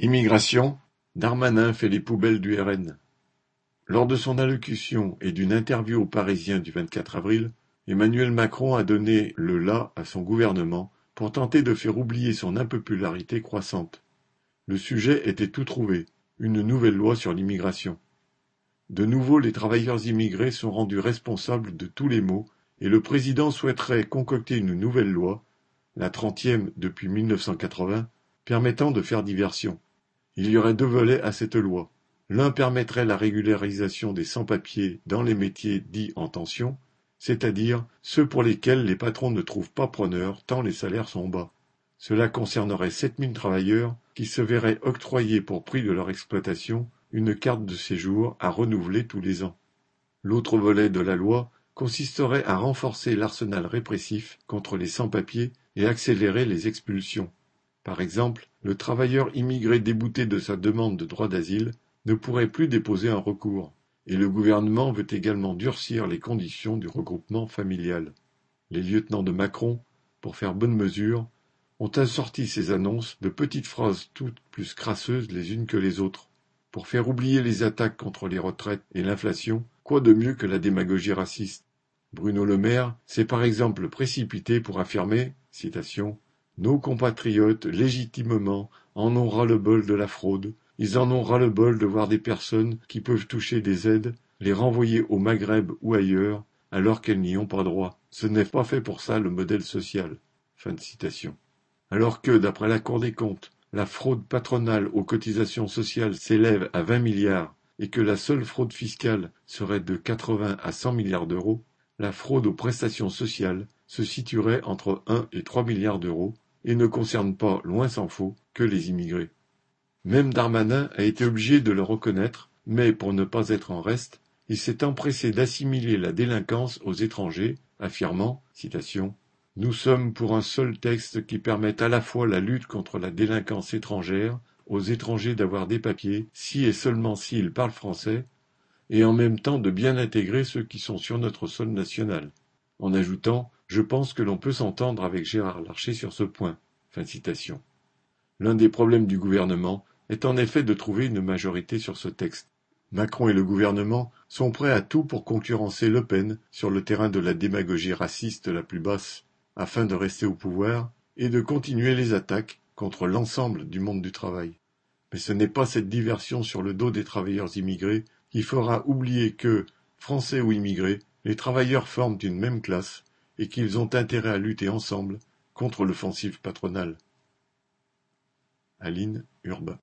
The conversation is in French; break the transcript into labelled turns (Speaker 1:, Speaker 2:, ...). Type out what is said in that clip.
Speaker 1: Immigration, Darmanin fait les poubelles du RN. Lors de son allocution et d'une interview aux Parisiens du 24 avril, Emmanuel Macron a donné le la à son gouvernement pour tenter de faire oublier son impopularité croissante. Le sujet était tout trouvé, une nouvelle loi sur l'immigration. De nouveau les travailleurs immigrés sont rendus responsables de tous les maux et le président souhaiterait concocter une nouvelle loi, la trentième depuis 1980, permettant de faire diversion. Il y aurait deux volets à cette loi. L'un permettrait la régularisation des sans-papiers dans les métiers dits en tension, c'est-à-dire ceux pour lesquels les patrons ne trouvent pas preneurs tant les salaires sont bas. Cela concernerait 7000 travailleurs qui se verraient octroyer pour prix de leur exploitation une carte de séjour à renouveler tous les ans. L'autre volet de la loi consisterait à renforcer l'arsenal répressif contre les sans-papiers et accélérer les expulsions. Par exemple, le travailleur immigré débouté de sa demande de droit d'asile ne pourrait plus déposer un recours, et le gouvernement veut également durcir les conditions du regroupement familial. Les lieutenants de Macron, pour faire bonne mesure, ont assorti ces annonces de petites phrases toutes plus crasseuses les unes que les autres. Pour faire oublier les attaques contre les retraites et l'inflation, quoi de mieux que la démagogie raciste? Bruno Le Maire s'est par exemple précipité pour affirmer citation, nos compatriotes, légitimement, en ont ras-le-bol de la fraude, ils en ont ras-le-bol de voir des personnes qui peuvent toucher des aides les renvoyer au Maghreb ou ailleurs, alors qu'elles n'y ont pas droit. Ce n'est pas fait pour ça le modèle social. Alors que, d'après la Cour des comptes, la fraude patronale aux cotisations sociales s'élève à 20 milliards et que la seule fraude fiscale serait de 80 à 100 milliards d'euros, la fraude aux prestations sociales se situerait entre 1 et 3 milliards d'euros et ne concerne pas, loin s'en faut, que les immigrés. Même Darmanin a été obligé de le reconnaître, mais pour ne pas être en reste, il s'est empressé d'assimiler la délinquance aux étrangers, affirmant citation, Nous sommes pour un seul texte qui permette à la fois la lutte contre la délinquance étrangère, aux étrangers d'avoir des papiers, si et seulement s'ils parlent français, et en même temps de bien intégrer ceux qui sont sur notre sol national, en ajoutant je pense que l'on peut s'entendre avec Gérard Larcher sur ce point. L'un des problèmes du gouvernement est en effet de trouver une majorité sur ce texte. Macron et le gouvernement sont prêts à tout pour concurrencer Le Pen sur le terrain de la démagogie raciste la plus basse, afin de rester au pouvoir et de continuer les attaques contre l'ensemble du monde du travail. Mais ce n'est pas cette diversion sur le dos des travailleurs immigrés qui fera oublier que, français ou immigrés, les travailleurs forment une même classe et qu'ils ont intérêt à lutter ensemble contre l'offensive patronale. Aline Urbain